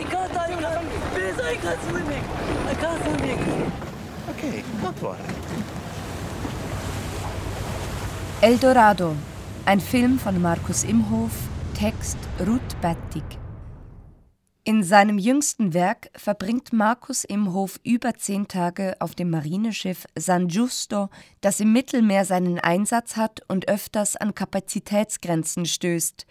I can't, I can't. Please, I can't swimming. I can't swimming. Okay, don't worry. El Dorado, ein Film von Markus Imhof, Text Ruth Bettig. In seinem jüngsten Werk verbringt Markus Imhof über zehn Tage auf dem Marineschiff San Giusto, das im Mittelmeer seinen Einsatz hat und öfters an Kapazitätsgrenzen stößt.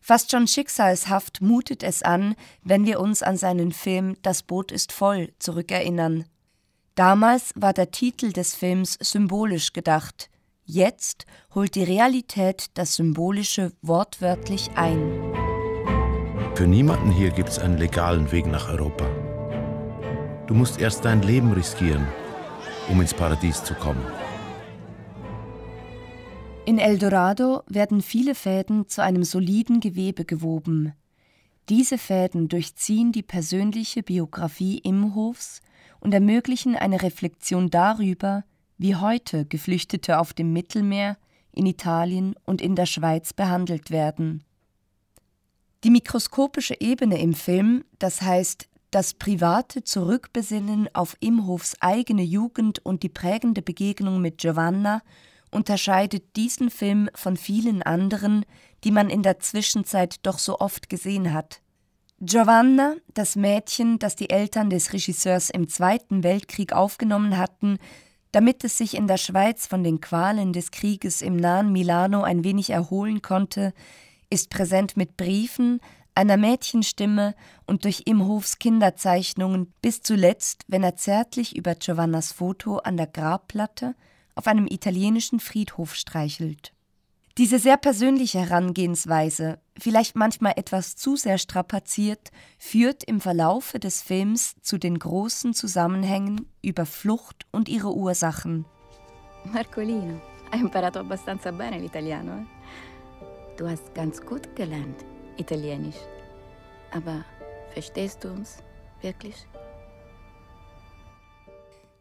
Fast schon schicksalshaft mutet es an, wenn wir uns an seinen Film Das Boot ist voll zurückerinnern. Damals war der Titel des Films symbolisch gedacht. Jetzt holt die Realität das Symbolische wortwörtlich ein. Für niemanden hier gibt es einen legalen Weg nach Europa. Du musst erst dein Leben riskieren, um ins Paradies zu kommen. In Eldorado werden viele Fäden zu einem soliden Gewebe gewoben. Diese Fäden durchziehen die persönliche Biografie Imhofs und ermöglichen eine Reflexion darüber, wie heute Geflüchtete auf dem Mittelmeer, in Italien und in der Schweiz behandelt werden. Die mikroskopische Ebene im Film, das heißt das private Zurückbesinnen auf Imhofs eigene Jugend und die prägende Begegnung mit Giovanna, unterscheidet diesen Film von vielen anderen, die man in der Zwischenzeit doch so oft gesehen hat. Giovanna, das Mädchen, das die Eltern des Regisseurs im Zweiten Weltkrieg aufgenommen hatten, damit es sich in der Schweiz von den Qualen des Krieges im nahen Milano ein wenig erholen konnte, ist präsent mit Briefen, einer Mädchenstimme und durch Imhofs Kinderzeichnungen bis zuletzt, wenn er zärtlich über Giovannas Foto an der Grabplatte auf einem italienischen Friedhof streichelt. Diese sehr persönliche Herangehensweise, vielleicht manchmal etwas zu sehr strapaziert, führt im Verlaufe des Films zu den großen Zusammenhängen über Flucht und ihre Ursachen. Marcolino, hai imparato abbastanza bene l'italiano, eh? Du hast ganz gut gelernt, Italienisch. Aber verstehst du uns wirklich?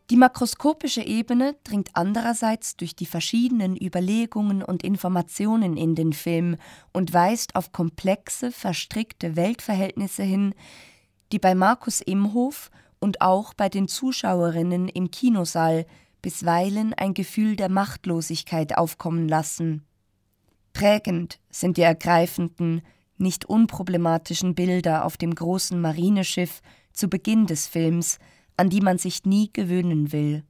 Die makroskopische Ebene dringt andererseits durch die verschiedenen Überlegungen und Informationen in den Film und weist auf komplexe, verstrickte Weltverhältnisse hin, die bei Markus Imhof und auch bei den Zuschauerinnen im Kinosaal bisweilen ein Gefühl der Machtlosigkeit aufkommen lassen. Prägend sind die ergreifenden, nicht unproblematischen Bilder auf dem großen Marineschiff zu Beginn des Films, an die man sich nie gewöhnen will.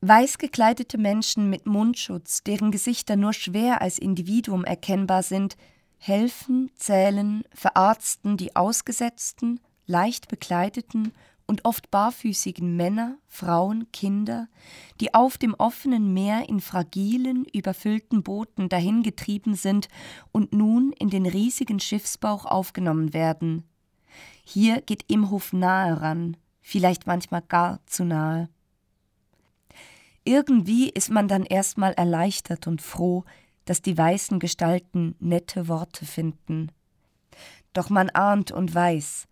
Weiß gekleidete Menschen mit Mundschutz, deren Gesichter nur schwer als Individuum erkennbar sind, helfen, zählen, verarzten die ausgesetzten, leicht bekleideten und oft barfüßigen Männer, Frauen, Kinder, die auf dem offenen Meer in fragilen, überfüllten Booten dahingetrieben sind und nun in den riesigen Schiffsbauch aufgenommen werden. Hier geht Imhof nahe ran, vielleicht manchmal gar zu nahe. Irgendwie ist man dann erstmal erleichtert und froh, dass die weißen Gestalten nette Worte finden. Doch man ahnt und weiß,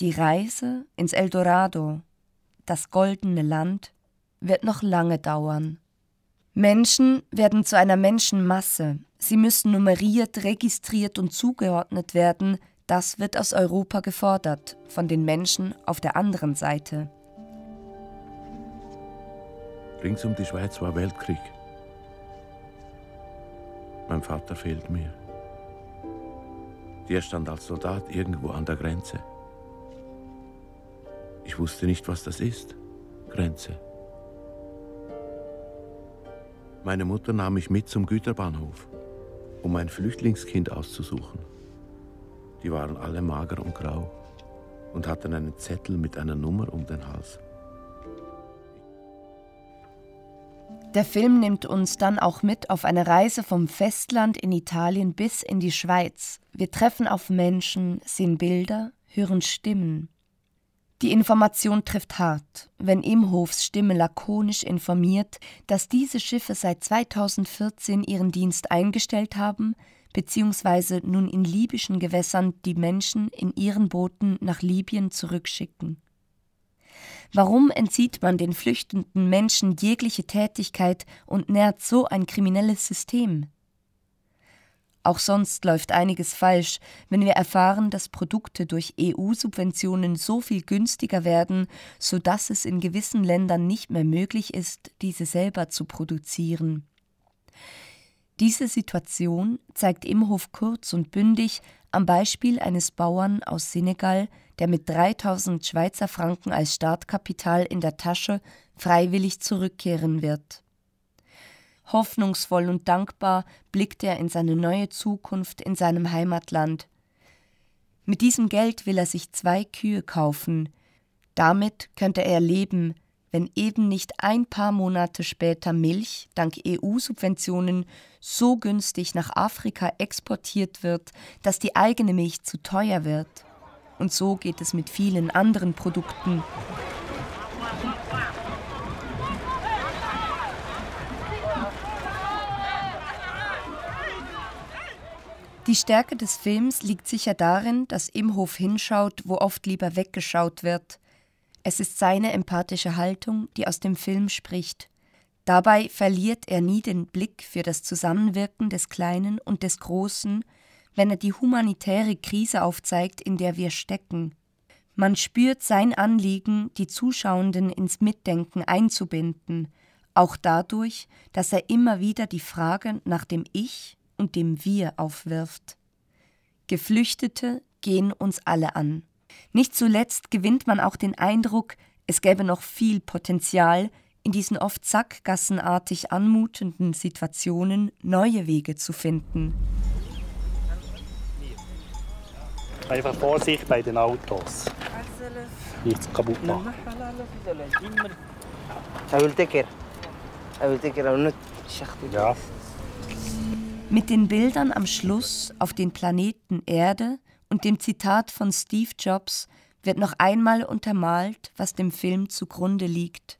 die Reise ins Eldorado, das goldene Land, wird noch lange dauern. Menschen werden zu einer Menschenmasse. Sie müssen nummeriert, registriert und zugeordnet werden. Das wird aus Europa gefordert, von den Menschen auf der anderen Seite. Rings um die Schweiz war Weltkrieg. Mein Vater fehlt mir. Der stand als Soldat irgendwo an der Grenze. Ich wusste nicht, was das ist. Grenze. Meine Mutter nahm mich mit zum Güterbahnhof, um ein Flüchtlingskind auszusuchen. Die waren alle mager und grau und hatten einen Zettel mit einer Nummer um den Hals. Der Film nimmt uns dann auch mit auf eine Reise vom Festland in Italien bis in die Schweiz. Wir treffen auf Menschen, sehen Bilder, hören Stimmen. Die Information trifft hart, wenn Imhofs Stimme lakonisch informiert, dass diese Schiffe seit 2014 ihren Dienst eingestellt haben, beziehungsweise nun in libyschen Gewässern die Menschen in ihren Booten nach Libyen zurückschicken. Warum entzieht man den flüchtenden Menschen jegliche Tätigkeit und nährt so ein kriminelles System? Auch sonst läuft einiges falsch, wenn wir erfahren, dass Produkte durch EU-Subventionen so viel günstiger werden, sodass es in gewissen Ländern nicht mehr möglich ist, diese selber zu produzieren. Diese Situation zeigt Imhof kurz und bündig am Beispiel eines Bauern aus Senegal, der mit 3000 Schweizer Franken als Startkapital in der Tasche freiwillig zurückkehren wird. Hoffnungsvoll und dankbar blickt er in seine neue Zukunft in seinem Heimatland. Mit diesem Geld will er sich zwei Kühe kaufen. Damit könnte er leben, wenn eben nicht ein paar Monate später Milch dank EU-Subventionen so günstig nach Afrika exportiert wird, dass die eigene Milch zu teuer wird. Und so geht es mit vielen anderen Produkten. Die Stärke des Films liegt sicher darin, dass Imhof hinschaut, wo oft lieber weggeschaut wird. Es ist seine empathische Haltung, die aus dem Film spricht. Dabei verliert er nie den Blick für das Zusammenwirken des Kleinen und des Großen, wenn er die humanitäre Krise aufzeigt, in der wir stecken. Man spürt sein Anliegen, die Zuschauenden ins Mitdenken einzubinden, auch dadurch, dass er immer wieder die Frage nach dem Ich und dem Wir aufwirft. Geflüchtete gehen uns alle an. Nicht zuletzt gewinnt man auch den Eindruck, es gäbe noch viel Potenzial, in diesen oft sackgassenartig anmutenden Situationen neue Wege zu finden. Einfach Vorsicht bei den Autos. Nichts kaputt machen. Ja. Mit den Bildern am Schluss auf den Planeten Erde und dem Zitat von Steve Jobs wird noch einmal untermalt, was dem Film zugrunde liegt.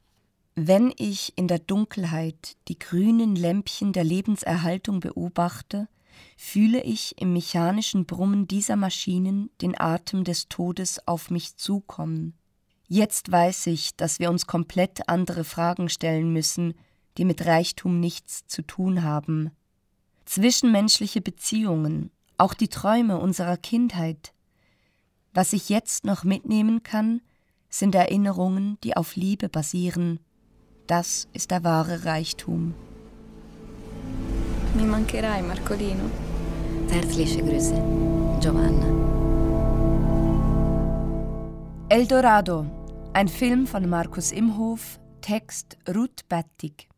Wenn ich in der Dunkelheit die grünen Lämpchen der Lebenserhaltung beobachte, fühle ich im mechanischen Brummen dieser Maschinen den Atem des Todes auf mich zukommen. Jetzt weiß ich, dass wir uns komplett andere Fragen stellen müssen, die mit Reichtum nichts zu tun haben. Zwischenmenschliche Beziehungen, auch die Träume unserer Kindheit. Was ich jetzt noch mitnehmen kann, sind Erinnerungen, die auf Liebe basieren. Das ist der wahre Reichtum. Mi mancherai, Marcolino. Herzliche Grüße, Giovanna. El Dorado, ein Film von Markus Imhof, Text Ruth Battig.